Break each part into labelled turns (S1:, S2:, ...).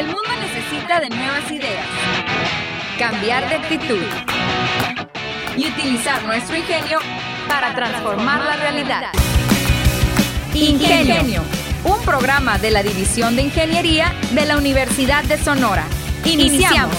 S1: El mundo necesita de nuevas ideas, cambiar de actitud y utilizar nuestro ingenio para transformar la realidad. Ingenio, un programa de la División de Ingeniería de la Universidad de Sonora. Iniciamos.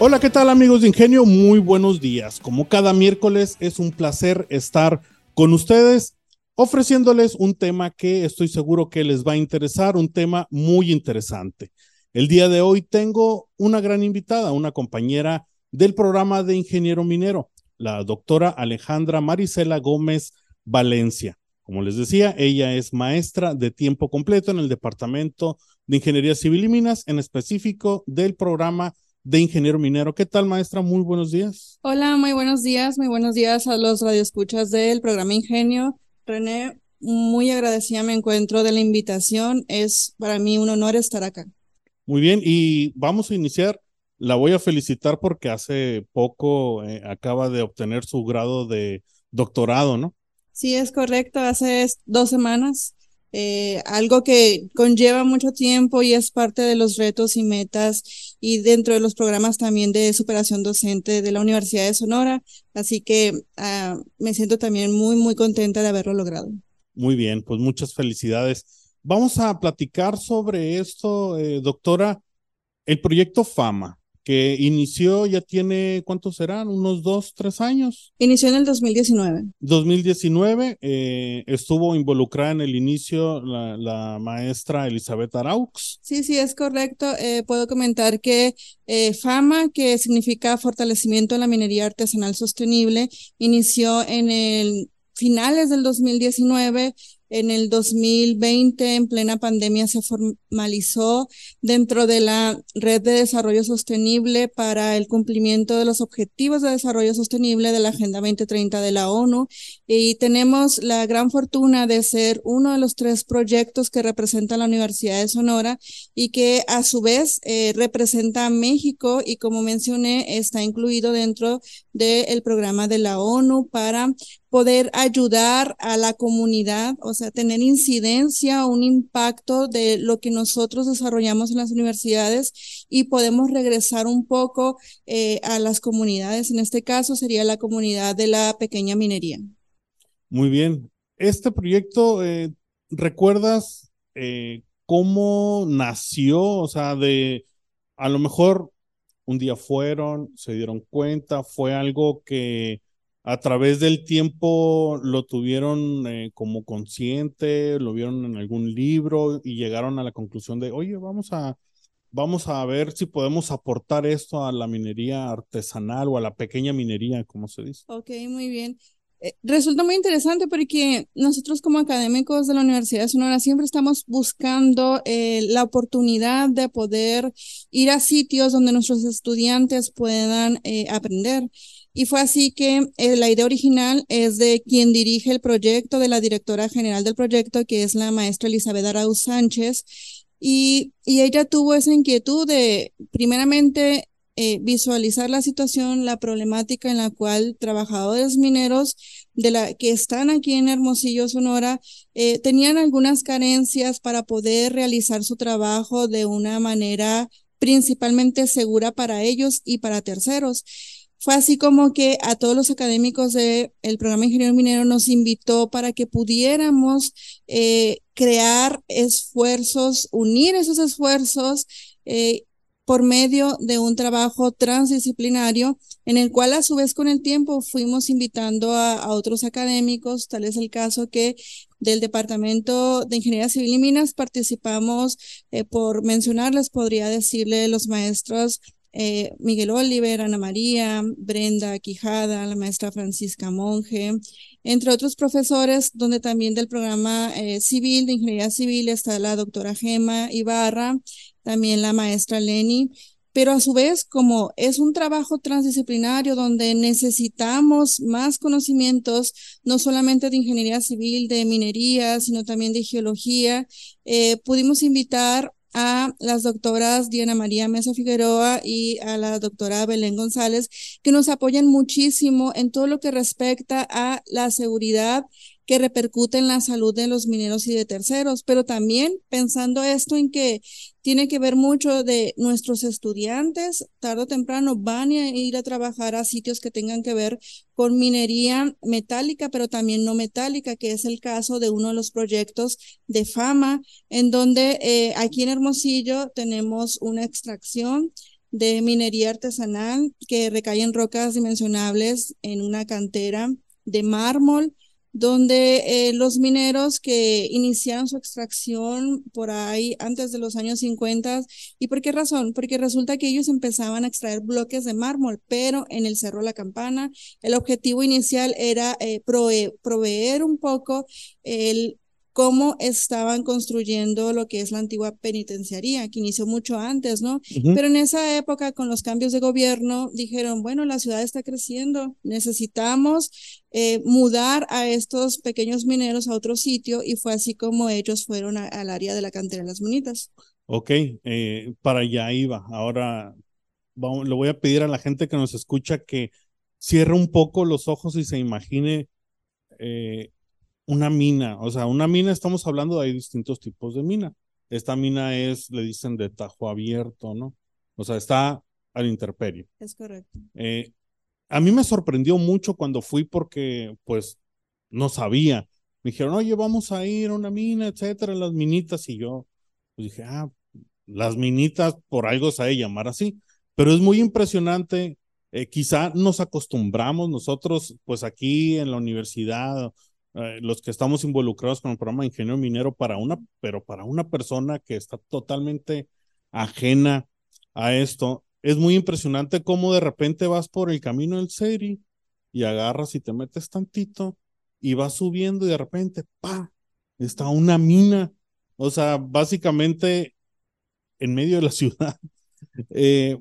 S2: Hola, ¿qué tal amigos de Ingenio? Muy buenos días. Como cada miércoles es un placer estar con ustedes ofreciéndoles un tema que estoy seguro que les va a interesar, un tema muy interesante. El día de hoy tengo una gran invitada, una compañera del programa de ingeniero minero, la doctora Alejandra Marisela Gómez Valencia. Como les decía, ella es maestra de tiempo completo en el Departamento de Ingeniería Civil y Minas, en específico del programa de ingeniero minero. ¿Qué tal, maestra? Muy buenos días.
S3: Hola, muy buenos días, muy buenos días a los radioescuchas del programa Ingenio. René, muy agradecida me encuentro de la invitación. Es para mí un honor estar acá.
S2: Muy bien, y vamos a iniciar. La voy a felicitar porque hace poco eh, acaba de obtener su grado de doctorado, ¿no?
S3: Sí, es correcto. Hace dos semanas eh, algo que conlleva mucho tiempo y es parte de los retos y metas y dentro de los programas también de superación docente de la Universidad de Sonora. Así que ah, me siento también muy, muy contenta de haberlo logrado.
S2: Muy bien, pues muchas felicidades. Vamos a platicar sobre esto, eh, doctora, el proyecto FAMA que inició, ya tiene, ¿cuántos serán? Unos dos, tres años.
S3: Inició en el 2019.
S2: 2019, eh, estuvo involucrada en el inicio la, maestra Elizabeth Araux.
S3: Sí, sí, es correcto. Eh, puedo comentar que eh, FAMA, que significa Fortalecimiento de la Minería Artesanal Sostenible, inició en el finales del 2019 en el 2020, en plena pandemia, se formalizó dentro de la Red de Desarrollo Sostenible para el cumplimiento de los Objetivos de Desarrollo Sostenible de la Agenda 2030 de la ONU. Y tenemos la gran fortuna de ser uno de los tres proyectos que representa la Universidad de Sonora y que a su vez eh, representa a México y como mencioné, está incluido dentro del programa de la ONU para poder ayudar a la comunidad, o sea, tener incidencia, un impacto de lo que nosotros desarrollamos en las universidades y podemos regresar un poco eh, a las comunidades. En este caso sería la comunidad de la pequeña minería.
S2: Muy bien. Este proyecto, eh, ¿recuerdas eh, cómo nació? O sea, de a lo mejor un día fueron, se dieron cuenta, fue algo que a través del tiempo lo tuvieron eh, como consciente, lo vieron en algún libro y llegaron a la conclusión de, oye, vamos a, vamos a ver si podemos aportar esto a la minería artesanal o a la pequeña minería, como se dice.
S3: Ok, muy bien. Eh, resulta muy interesante porque nosotros como académicos de la Universidad de Sonora siempre estamos buscando eh, la oportunidad de poder ir a sitios donde nuestros estudiantes puedan aprender. Y fue así que eh, la idea original es de quien dirige el proyecto, de la directora general del proyecto, que es la maestra Elizabeth Arauz Sánchez. Y, y ella tuvo esa inquietud de, primeramente, eh, visualizar la situación, la problemática en la cual trabajadores mineros de la que están aquí en Hermosillo, Sonora, eh, tenían algunas carencias para poder realizar su trabajo de una manera principalmente segura para ellos y para terceros. Fue así como que a todos los académicos del programa Ingeniero Minero nos invitó para que pudiéramos eh, crear esfuerzos, unir esos esfuerzos por medio de un trabajo transdisciplinario en el cual a su vez con el tiempo fuimos invitando a, otros académicos, tal es el caso que del Departamento de Ingeniería Civil y Minas participamos, eh, por mencionarles, podría decirle los maestros eh, Miguel Oliver, Ana María, Brenda Quijada, la maestra Francisca Monge, entre otros profesores, donde también del programa eh, civil, de ingeniería civil, está la doctora Gema Ibarra, también la maestra Leni. Pero a su vez, como es un trabajo transdisciplinario donde necesitamos más conocimientos, no solamente de ingeniería civil, de minería, sino también de geología, eh, pudimos invitar a las doctoras Diana María Mesa Figueroa y a la doctora Belén González, que nos apoyan muchísimo en todo lo que respecta a la seguridad que repercute en la salud de los mineros y de terceros, pero también pensando esto en que tiene que ver mucho de nuestros estudiantes, tarde o temprano van a ir a trabajar a sitios que tengan que ver con minería metálica, pero también no metálica, que es el caso de uno de los proyectos de fama, en donde eh, aquí en Hermosillo tenemos una extracción de minería artesanal que recae en rocas dimensionables en una cantera de mármol donde eh, los mineros que iniciaron su extracción por ahí antes de los años 50, ¿y por qué razón? Porque resulta que ellos empezaban a extraer bloques de mármol, pero en el Cerro La Campana el objetivo inicial era eh, proveer un poco el cómo estaban construyendo lo que es la antigua penitenciaría, que inició mucho antes, ¿no? Pero en esa época, con los cambios de gobierno, dijeron, bueno, la ciudad está creciendo, necesitamos eh, mudar a estos pequeños mineros a otro sitio y fue así como ellos fueron al área de la cantera de las minitas.
S2: Ok, eh, para allá iba. Ahora vamos, le voy a pedir a la gente que nos escucha que cierre un poco los ojos y se imagine eh, una mina, o sea, una mina, estamos hablando de hay distintos tipos de mina. Esta mina es, le dicen, de tajo abierto, ¿no? O sea, está al interperio.
S3: Es correcto.
S2: Eh, a mí me sorprendió mucho cuando fui porque, pues, no sabía. Me dijeron, oye, vamos a ir a una mina, etcétera, las minitas. Y yo, pues dije, ah, las minitas por algo se ha de llamar así. Pero es muy impresionante. Eh, quizá nos acostumbramos nosotros, pues aquí en la universidad eh, los que estamos involucrados con el programa de ingeniero minero para una, pero para una persona que está totalmente ajena a esto, es muy impresionante cómo de repente vas por el camino del Seri y agarras y te metes tantito y vas subiendo y de repente, pa, está una mina. O sea, básicamente en medio de la ciudad. Eh,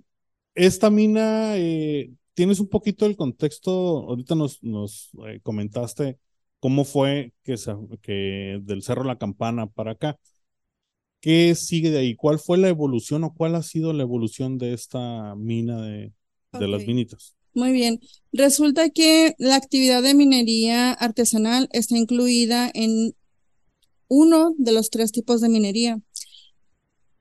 S2: esta mina, eh, tienes un poquito el contexto, ahorita nos, nos comentaste cómo fue que, que del Cerro La Campana para acá. ¿Qué sigue de ahí? ¿Cuál fue la evolución o cuál ha sido la evolución de esta mina de, de las minitas?
S3: Muy bien. Resulta que la actividad de minería artesanal está incluida en uno de los tres tipos de minería.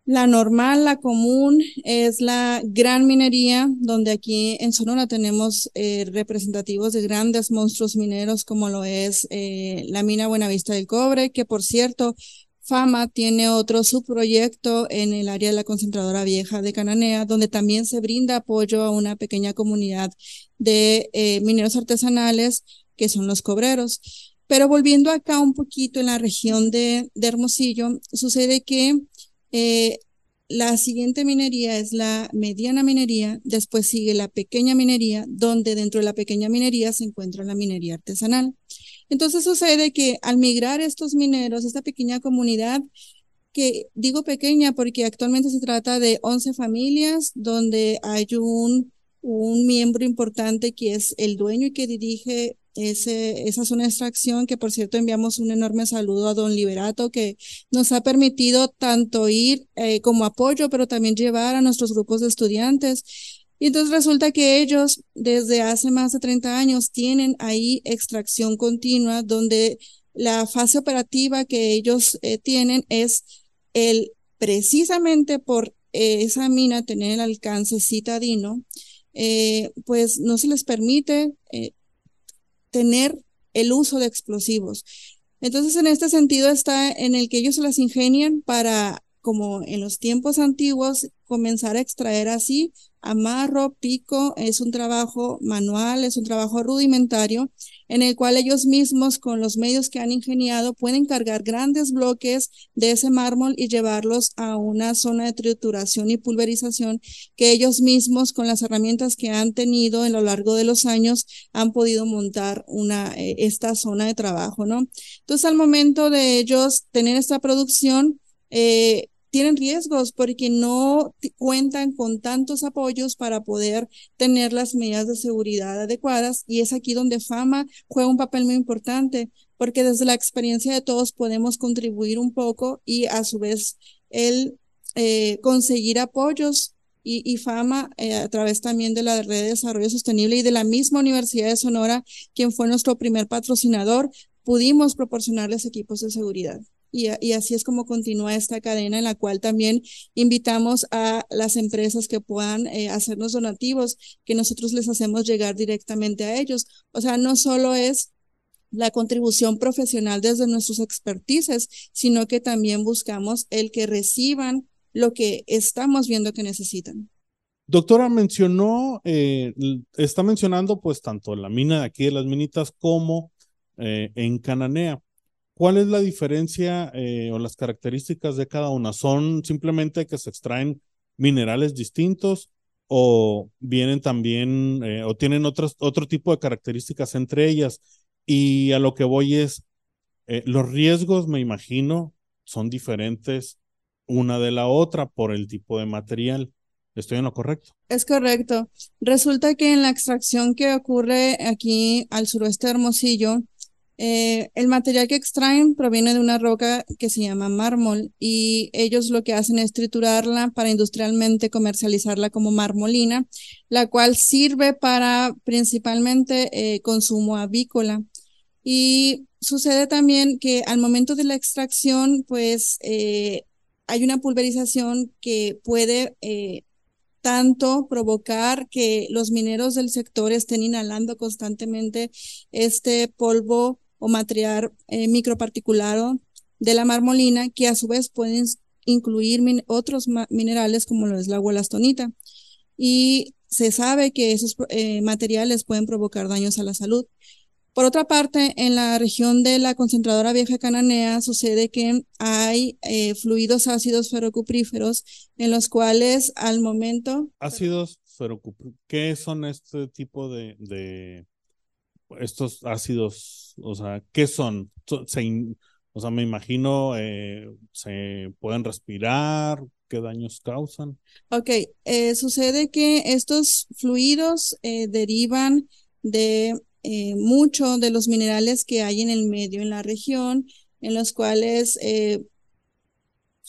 S3: La normal, la común, es la gran minería, donde aquí en Sonora tenemos eh, representativos de grandes monstruos mineros como lo es eh, la mina Buenavista del Cobre, que por cierto, Fama tiene otro subproyecto en el área de la concentradora vieja de Cananea, donde también se brinda apoyo a una pequeña comunidad de eh, mineros artesanales, que son los cobreros. Pero volviendo acá un poquito en la región de, de Hermosillo, sucede que eh, la siguiente minería es la mediana minería, después sigue la pequeña minería, donde dentro de la pequeña minería se encuentra la minería artesanal. Entonces sucede que al migrar estos mineros, esta pequeña comunidad, que digo pequeña porque actualmente se trata de 11 familias donde hay un, un miembro importante que es el dueño y que dirige ese, esa zona de extracción, que por cierto enviamos un enorme saludo a don Liberato, que nos ha permitido tanto ir eh, como apoyo, pero también llevar a nuestros grupos de estudiantes. Y entonces resulta que ellos desde hace más de 30 años tienen ahí extracción continua, donde la fase operativa que ellos eh, tienen es el precisamente por eh, esa mina tener el alcance citadino, pues no se les permite tener el uso de explosivos. Entonces, en este sentido está en el que ellos se las ingenian para, como en los tiempos antiguos, comenzar a extraer así amarro, pico, es un trabajo manual, es un trabajo rudimentario en el cual ellos mismos con los medios que han ingeniado pueden cargar grandes bloques de ese mármol y llevarlos a una zona de trituración y pulverización que ellos mismos con las herramientas que han tenido en lo largo de los años han podido montar una, eh, esta zona de trabajo, ¿no? Entonces al momento de ellos tener esta producción, eh, tienen riesgos porque no cuentan con tantos apoyos para poder tener las medidas de seguridad adecuadas y es aquí donde Fama juega un papel muy importante porque desde la experiencia de todos podemos contribuir un poco y a su vez el eh, conseguir apoyos y, Fama eh, a través también de la Red de Desarrollo Sostenible y de la misma Universidad de Sonora, quien fue nuestro primer patrocinador, pudimos proporcionarles equipos de seguridad. Y, así es como continúa esta cadena en la cual también invitamos a las empresas que puedan eh, hacernos donativos, que nosotros les hacemos llegar directamente a ellos. O sea, no solo es la contribución profesional desde nuestros expertices, sino que también buscamos el que reciban lo que estamos viendo que necesitan.
S2: Doctora, mencionó, eh, está mencionando pues tanto la mina aquí de las minitas como eh, en Cananea. ¿Cuál es la diferencia eh, o las características de cada una? ¿Son simplemente que se extraen minerales distintos o vienen también eh, o tienen otros, otro tipo de características entre ellas? Y a lo que voy es, eh, los riesgos, me imagino, son diferentes una de la otra por el tipo de material. ¿Estoy en lo correcto?
S3: Es correcto. Resulta que en la extracción que ocurre aquí al suroeste de Hermosillo, eh, el material que extraen proviene de una roca que se llama mármol y ellos lo que hacen es triturarla para industrialmente comercializarla como marmolina, la cual sirve para principalmente eh, consumo avícola. Y sucede también que al momento de la extracción, pues eh, hay una pulverización que puede tanto provocar que los mineros del sector estén inhalando constantemente este polvo o material eh, microparticulado de la marmolina, que a su vez pueden incluir otros minerales como lo es la gualastonita. Y se sabe que esos eh, materiales pueden provocar daños a la salud. Por otra parte, en la región de la concentradora vieja cananea sucede que hay eh, fluidos ácidos ferrocupríferos en los cuales al momento...
S2: Ácidos ferrocupríferos, ¿qué son este tipo de, estos ácidos, o sea, ¿qué son? o sea, me imagino, eh, ¿se pueden respirar? ¿Qué daños causan?
S3: Ok, eh, sucede que estos fluidos eh, derivan de muchos de los minerales que hay en el medio, en la región, en los cuales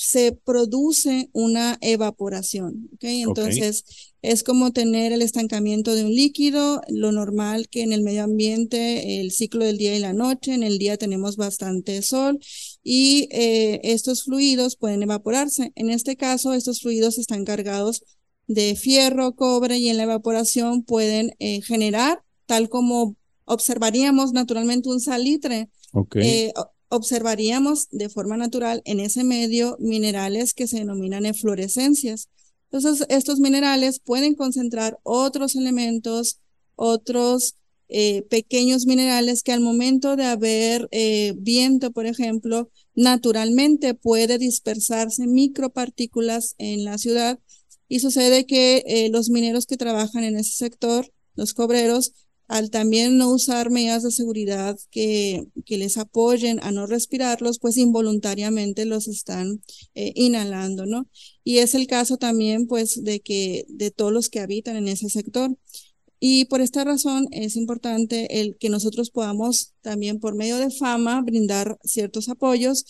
S3: se produce una evaporación. ¿okay? Entonces, es como tener el estancamiento de un líquido, lo normal que en el medio ambiente, el ciclo del día y la noche, en el día tenemos bastante sol y eh, estos fluidos pueden evaporarse. En este caso, estos fluidos están cargados de fierro, cobre y en la evaporación pueden eh, generar, tal como observaríamos naturalmente un salitre.
S2: Okay.
S3: Eh, observaríamos de forma natural en ese medio minerales que se denominan eflorescencias. Entonces, estos minerales pueden concentrar otros elementos, otros eh, pequeños minerales que al momento de haber eh, viento, por ejemplo, naturalmente puede dispersarse micropartículas en la ciudad y sucede que eh, los mineros que trabajan en ese sector, los cobreros, al también no usar medidas de seguridad que, que les apoyen a no respirarlos, pues involuntariamente los están eh, inhalando, ¿no? Y es el caso también, pues, de que de todos los que habitan en ese sector. Y por esta razón es importante el que nosotros podamos también por medio de FAMA brindar ciertos apoyos,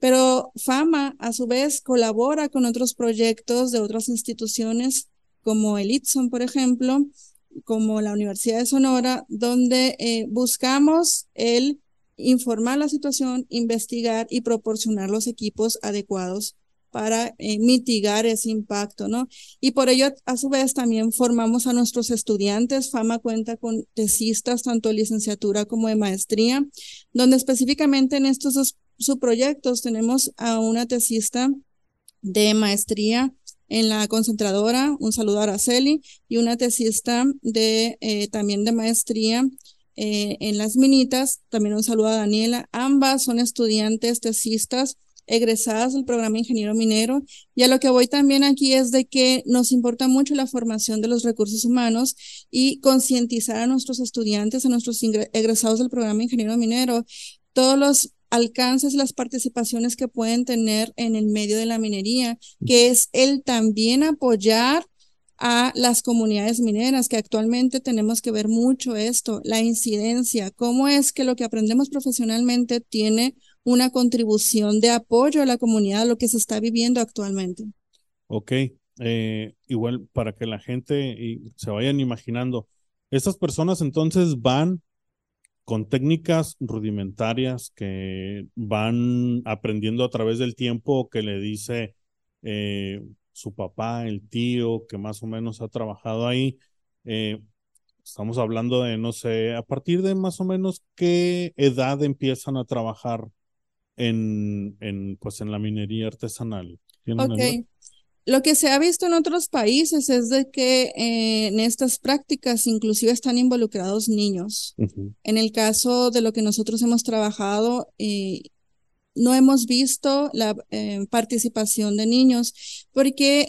S3: pero FAMA a su vez colabora con otros proyectos de otras instituciones como el ITSON, por ejemplo, como la Universidad de Sonora, donde eh, buscamos el informar la situación, investigar y proporcionar los equipos adecuados para eh, mitigar ese impacto, ¿no? Y por ello, a su vez, también formamos a nuestros estudiantes. FAMA cuenta con tesistas, tanto de licenciatura como de maestría, donde específicamente en estos dos subproyectos tenemos a una tesista de maestría en la concentradora, un saludo a Araceli, y una tesista de, eh, también de maestría eh, en las minitas, también un saludo a Daniela. Ambas son estudiantes tesistas egresadas del programa Ingeniero Minero. Y a lo que voy también aquí es de que nos importa mucho la formación de los recursos humanos y concientizar a nuestros estudiantes, a nuestros egresados del programa Ingeniero Minero, todos los alcances las participaciones que pueden tener en el medio de la minería, que es el también apoyar a las comunidades mineras, que actualmente tenemos que ver mucho esto, la incidencia, cómo es que lo que aprendemos profesionalmente tiene una contribución de apoyo a la comunidad, lo que se está viviendo actualmente.
S2: Ok, eh, igual para que la gente se vayan imaginando, estas personas entonces van con técnicas rudimentarias que van aprendiendo a través del tiempo que le dice eh, su papá, el tío, que más o menos ha trabajado ahí. Eh, estamos hablando de, no sé, a partir de más o menos qué edad empiezan a trabajar en, en pues, en la minería artesanal.
S3: Lo que se ha visto en otros países es de que eh, en estas prácticas inclusive están involucrados niños. En el caso de lo que nosotros hemos trabajado, eh, no hemos visto la eh, participación de niños porque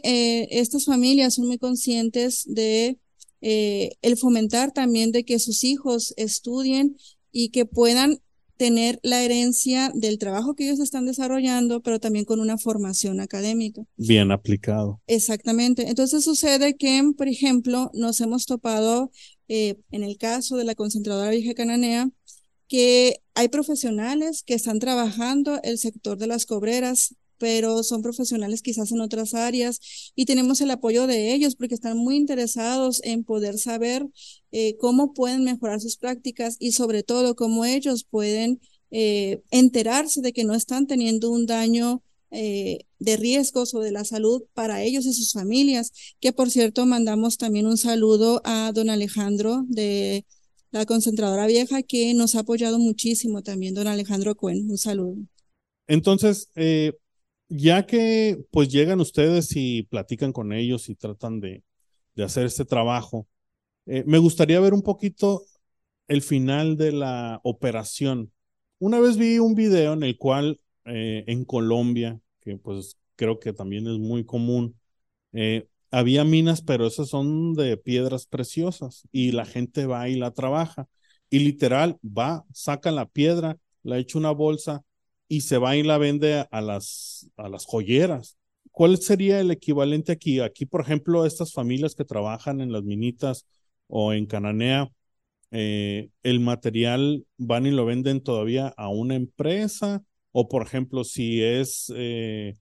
S3: estas familias son muy conscientes de el fomentar también de que sus hijos estudien y que puedan tener la herencia del trabajo que ellos están desarrollando, pero también con una formación académica.
S2: Bien aplicado.
S3: Exactamente. Entonces sucede que, por ejemplo, nos hemos topado eh, en el caso de la concentradora vieja cananea, que hay profesionales que están trabajando el sector de las cobreras pero son profesionales quizás en otras áreas y tenemos el apoyo de ellos porque están muy interesados en poder saber eh, cómo pueden mejorar sus prácticas y sobre todo cómo ellos pueden eh, enterarse de que no están teniendo un daño eh, de riesgos o de la salud para ellos y sus familias, que por cierto mandamos también un saludo a don Alejandro de la concentradora vieja que nos ha apoyado muchísimo también, don Alejandro Cuen, un saludo.
S2: Entonces, eh, ya que pues llegan ustedes y platican con ellos y tratan de, hacer este trabajo, eh, me gustaría ver un poquito el final de la operación. Una vez vi un video en el cual eh, en Colombia, que pues creo que también es muy común, eh, había minas, pero esas son de piedras preciosas y la gente va y la trabaja. Y literal va, saca la piedra, la echa una bolsa y se va y la vende a las, a las joyeras. ¿Cuál sería el equivalente aquí? Aquí, por ejemplo, estas familias que trabajan en las minitas o en Cananea, eh, el material van y lo venden todavía a una empresa o, por ejemplo, si es eh,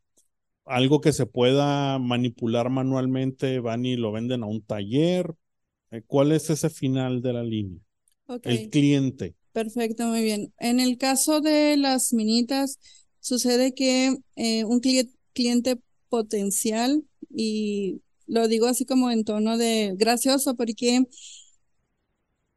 S2: algo que se pueda manipular manualmente, van y lo venden a un taller. Eh, ¿Cuál es ese final de la línea? El cliente.
S3: Perfecto, muy bien. En el caso de las minitas, sucede que eh, un cliente potencial, y lo digo así como en tono de gracioso, porque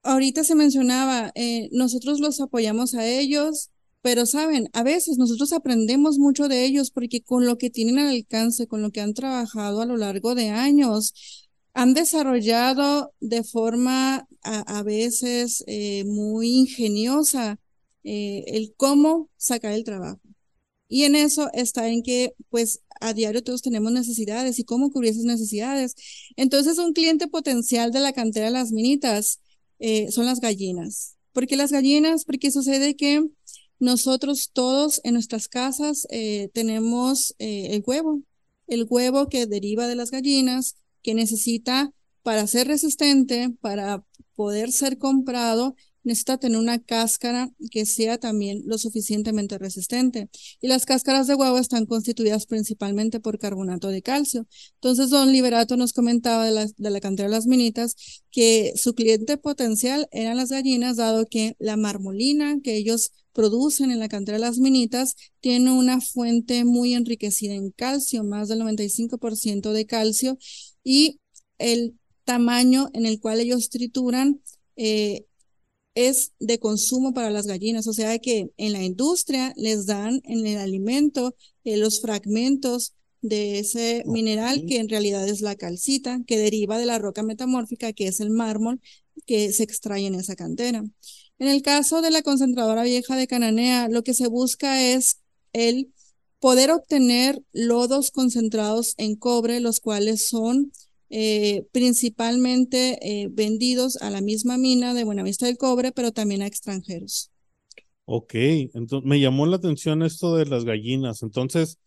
S3: ahorita se mencionaba, eh, nosotros los apoyamos a ellos, pero saben, a veces nosotros aprendemos mucho de ellos porque con lo que tienen al alcance, con lo que han trabajado a lo largo de años, han desarrollado de forma a, veces eh, muy ingeniosa eh, el cómo sacar el trabajo. Y en eso está en que, pues, a diario todos tenemos necesidades y cómo cubrir esas necesidades. Entonces, un cliente potencial de la cantera de las minitas eh, son las gallinas. ¿Por qué las gallinas? Porque sucede que nosotros todos en nuestras casas tenemos el huevo, el huevo que deriva de las gallinas, que necesita para ser resistente, para poder ser comprado, necesita tener una cáscara que sea también lo suficientemente resistente. Y las cáscaras de huevo están constituidas principalmente por carbonato de calcio. Entonces, don Liberato nos comentaba de la, de la cantera de las minitas que su cliente potencial eran las gallinas, dado que la marmolina que ellos producen en la cantera de las minitas tiene una fuente muy enriquecida en calcio, más del 95% de calcio, y el tamaño en el cual ellos trituran eh, es de consumo para las gallinas, o sea que en la industria les dan en el alimento eh, los fragmentos de ese mineral que en realidad es la calcita, que deriva de la roca metamórfica, que es el mármol que se extrae en esa cantera. En el caso de la concentradora vieja de Cananea, lo que se busca es el poder obtener lodos concentrados en cobre, los cuales son eh, principalmente eh, vendidos a la misma mina de Buenavista del Cobre, pero también a extranjeros.
S2: Ok, entonces me llamó la atención esto de las gallinas. Entonces,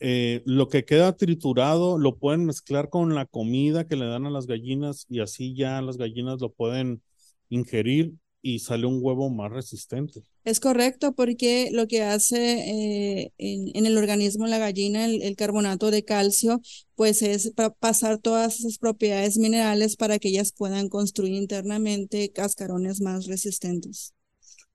S2: eh, lo que queda triturado lo pueden mezclar con la comida que le dan a las gallinas y así ya las gallinas lo pueden ingerir y sale un huevo más resistente.
S3: Es correcto, porque lo que hace eh, en, el organismo la gallina, el, carbonato de calcio, pues es pasar todas esas propiedades minerales para que ellas puedan construir internamente cascarones más resistentes.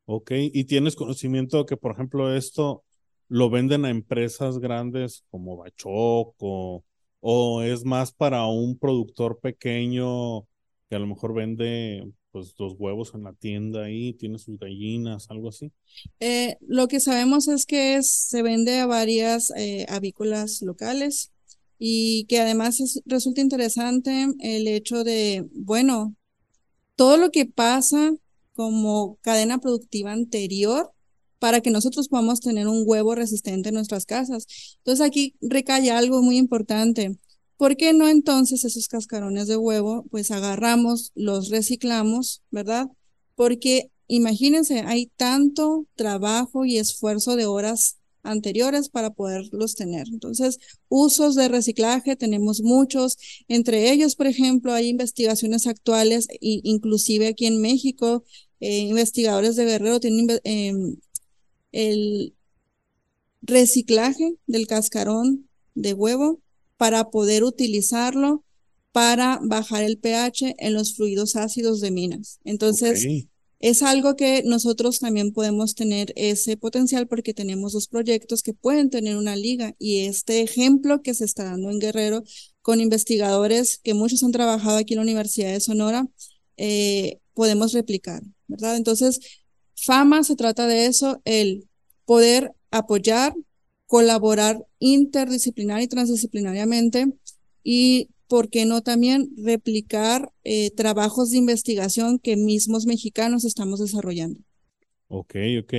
S2: Ok, y tienes conocimiento de que, por ejemplo, esto lo venden a empresas grandes como Bachoco o es más para un productor pequeño que a lo mejor vende pues dos huevos en la tienda ahí, tiene sus gallinas, algo así.
S3: Eh, lo que sabemos es que se vende a varias eh, avícolas locales y que además resulta interesante el hecho de, bueno, todo lo que pasa como cadena productiva anterior para que nosotros podamos tener un huevo resistente en nuestras casas. Entonces aquí recae algo muy importante. ¿Por qué no entonces esos cascarones de huevo, pues agarramos, los reciclamos, ¿verdad? Porque imagínense, hay tanto trabajo y esfuerzo de horas anteriores para poderlos tener. Entonces, usos de reciclaje tenemos muchos. Entre ellos, por ejemplo, hay investigaciones actuales, inclusive aquí en México, eh, investigadores de Guerrero tienen em, el reciclaje del cascarón de huevo para poder utilizarlo para bajar el pH en los fluidos ácidos de minas. Entonces, es algo que nosotros también podemos tener ese potencial porque tenemos dos proyectos que pueden tener una liga y este ejemplo que se está dando en Guerrero con investigadores que muchos han trabajado aquí en la Universidad de Sonora, eh, podemos replicar, ¿verdad? Entonces, fama se trata de eso, el poder apoyar, colaborar interdisciplinar y transdisciplinariamente y ¿por qué no también replicar eh, trabajos de investigación que mismos mexicanos estamos desarrollando?
S2: Ok, ok.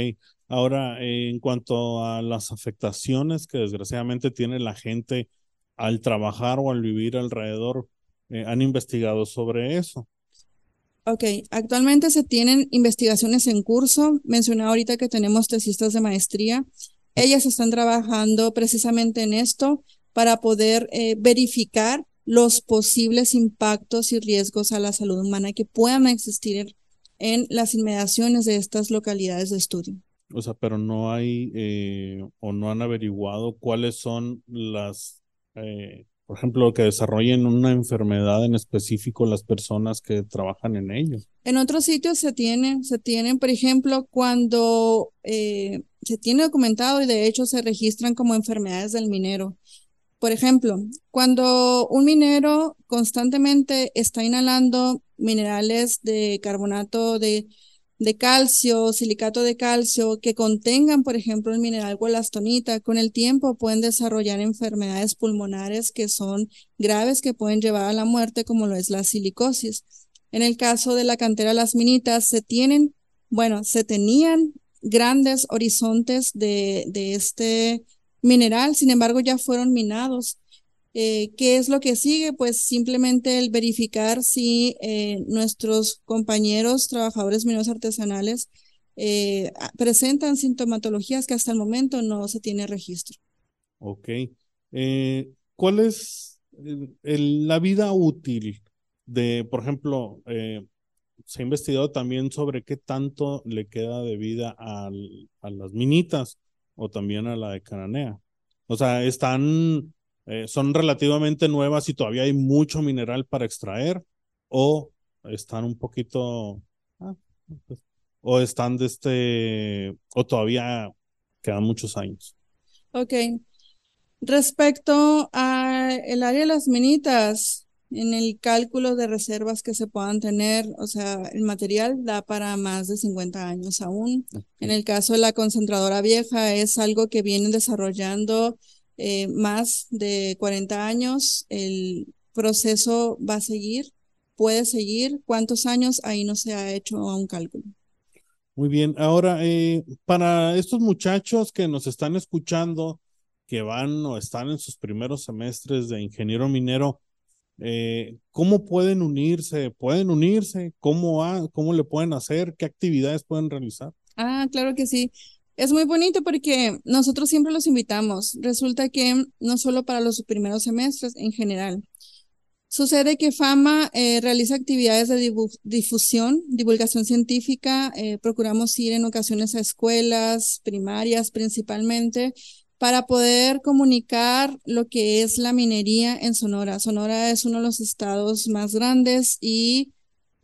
S2: Ahora, en cuanto a las afectaciones que desgraciadamente tiene la gente al trabajar o al vivir alrededor, eh, ¿han investigado sobre eso?
S3: Ok, actualmente se tienen investigaciones en curso. Mencioné ahorita que tenemos tesistas de maestría. Ellas están trabajando precisamente en esto para poder eh, verificar los posibles impactos y riesgos a la salud humana que puedan existir en las inmediaciones de estas localidades de estudio.
S2: O sea, pero no hay eh, o no han averiguado cuáles son las, eh, por ejemplo, que desarrollen una enfermedad en específico las personas que trabajan en ello.
S3: En otros sitios se tienen, se tienen, por ejemplo, cuando eh, se tiene documentado y de hecho se registran como enfermedades del minero. Por ejemplo, cuando un minero constantemente está inhalando minerales de carbonato de, calcio, silicato de calcio, que contengan, por ejemplo, el mineral gualastonita, con el tiempo pueden desarrollar enfermedades pulmonares que son graves, que pueden llevar a la muerte, como lo es la silicosis. En el caso de la cantera Las Minitas, se tienen, bueno, se tenían grandes horizontes de, de este mineral, sin embargo ya fueron minados. Eh, ¿Qué es lo que sigue? Pues simplemente el verificar si eh, nuestros compañeros trabajadores mineros artesanales eh, presentan sintomatologías que hasta el momento no se tiene registro.
S2: Ok. ¿Cuál es la vida útil de, por ejemplo, se ha investigado también sobre qué tanto le queda de vida a las minitas? o también a la de Cananea. O sea, están, eh, son relativamente nuevas y todavía hay mucho mineral para extraer o están un poquito, ah, pues, o están de este, o todavía quedan muchos años.
S3: Ok. Respecto a el área de las minitas, en el cálculo de reservas que se puedan tener, o sea, el material da para más de 50 años aún. En el caso de la concentradora vieja es algo que vienen desarrollando eh, más de 40 años. El proceso va a seguir, puede seguir. ¿Cuántos años? Ahí no se ha hecho un cálculo.
S2: Muy bien. Ahora, eh, para estos muchachos que nos están escuchando, que van o están en sus primeros semestres de ingeniero minero, eh, ¿Cómo pueden unirse? ¿Pueden unirse? ¿Cómo, ¿Cómo le pueden hacer? ¿Qué actividades pueden realizar?
S3: Ah, claro que sí. Es muy bonito porque nosotros siempre los invitamos. Resulta que no solo para los primeros semestres, en general. Sucede que FAMA eh, realiza actividades de difusión, divulgación científica. Eh, procuramos ir en ocasiones a escuelas primarias principalmente para poder comunicar lo que es la minería en Sonora. Sonora es uno de los estados más grandes y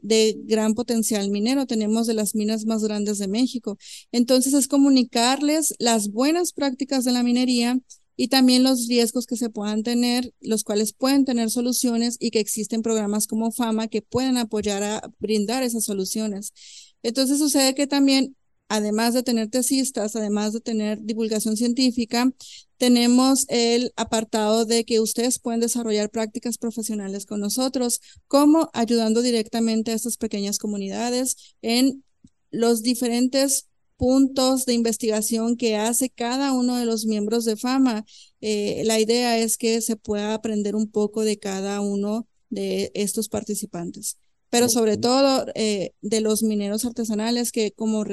S3: de gran potencial minero, tenemos de las minas más grandes de México. Entonces es comunicarles las buenas prácticas de la minería y también los riesgos que se puedan tener, los cuales pueden tener soluciones y que existen programas como FAMA que pueden apoyar a brindar esas soluciones. Entonces sucede que también, además de tener tesistas, además de tener divulgación científica, tenemos el apartado de que ustedes pueden desarrollar prácticas profesionales con nosotros, como ayudando directamente a estas pequeñas comunidades en los diferentes puntos de investigación que hace cada uno de los miembros de FAMA. Eh, la idea es que se pueda aprender un poco de cada uno de estos participantes, pero sobre todo eh, de los mineros artesanales que como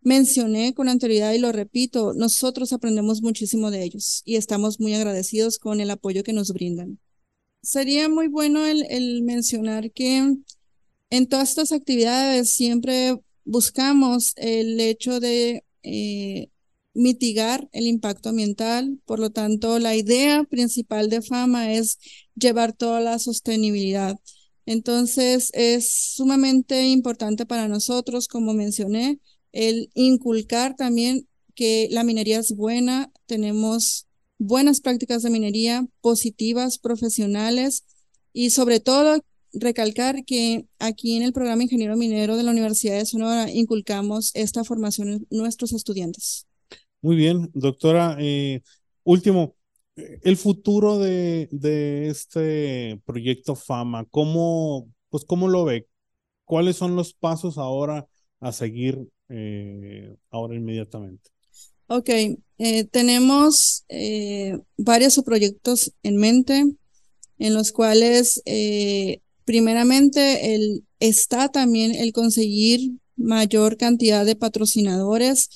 S3: mencioné con anterioridad y lo repito, nosotros aprendemos muchísimo de ellos y estamos muy agradecidos con el apoyo que nos brindan. Sería muy bueno el, el mencionar que en todas estas actividades siempre buscamos el hecho de eh, mitigar el impacto ambiental. Por lo tanto, la idea principal de FAMA es llevar toda la sostenibilidad. Entonces, es sumamente importante para nosotros, como mencioné, el inculcar también que la minería es buena, tenemos buenas prácticas de minería positivas, profesionales y sobre todo recalcar que aquí en el programa Ingeniero Minero de la Universidad de Sonora inculcamos esta formación en nuestros estudiantes.
S2: Muy bien, doctora. Eh, último, el futuro de, de, este proyecto FAMA, ¿cómo, pues, ¿cómo lo ve? ¿Cuáles son los pasos ahora a seguir eh, ahora inmediatamente?
S3: Ok, eh, tenemos varios proyectos en mente en los cuales primeramente, el, está también el conseguir mayor cantidad de patrocinadores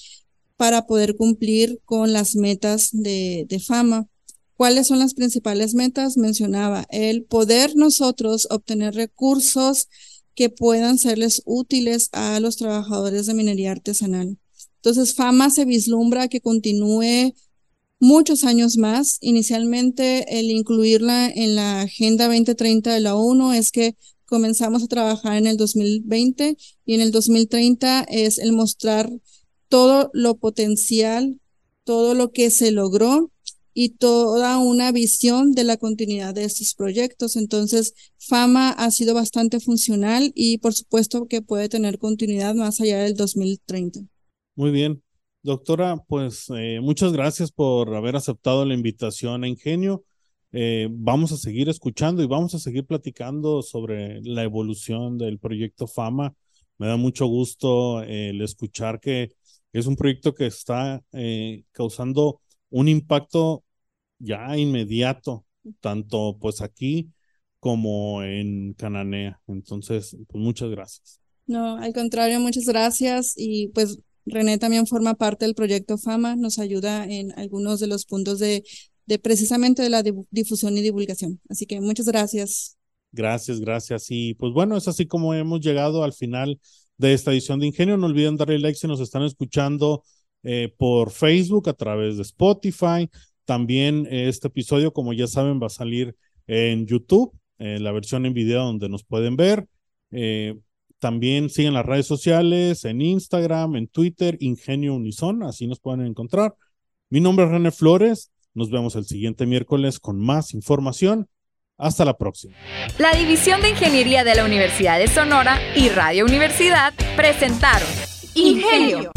S3: para poder cumplir con las metas de, de fama. ¿Cuáles son las principales metas? Mencionaba el poder nosotros obtener recursos que puedan serles útiles a los trabajadores de minería artesanal. Entonces, Fama se vislumbra que continúe muchos años más. Inicialmente, el incluirla en la Agenda 2030 de la ONU es que comenzamos a trabajar en el 2020 y en el 2030 es el mostrar todo lo potencial, todo lo que se logró y toda una visión de la continuidad de estos proyectos. Entonces, FAMA ha sido bastante funcional y por supuesto que puede tener continuidad más allá del 2030.
S2: Muy bien. Doctora, pues eh, muchas gracias por haber aceptado la invitación a Ingenio. Eh, vamos a seguir escuchando y vamos a seguir platicando sobre la evolución del proyecto Fama. Me da mucho gusto el escuchar que es un proyecto que está eh, causando un impacto ya inmediato, tanto pues aquí como en Cananea. Entonces, pues muchas gracias.
S3: No, al contrario, muchas gracias y pues René también forma parte del proyecto Fama, nos ayuda en algunos de los puntos de, de precisamente de la difusión y divulgación. Así que muchas gracias.
S2: Gracias, gracias. Y pues bueno, es así como hemos llegado al final de esta edición de Ingenio. No olviden darle like si nos están escuchando eh, por Facebook, a través de Spotify. También este episodio, como ya saben, va a salir en YouTube, la versión en video donde nos pueden ver. Eh, también siguen las redes sociales, en Instagram, en Twitter, Ingenio Unison, así nos pueden encontrar. Mi nombre es René Flores, nos vemos el siguiente miércoles con más información. Hasta la próxima.
S1: La División de Ingeniería de la Universidad de Sonora y Radio Universidad presentaron Ingenio,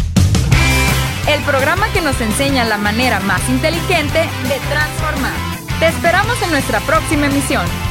S1: el programa que nos enseña la manera más inteligente de transformar. Te esperamos en nuestra próxima emisión.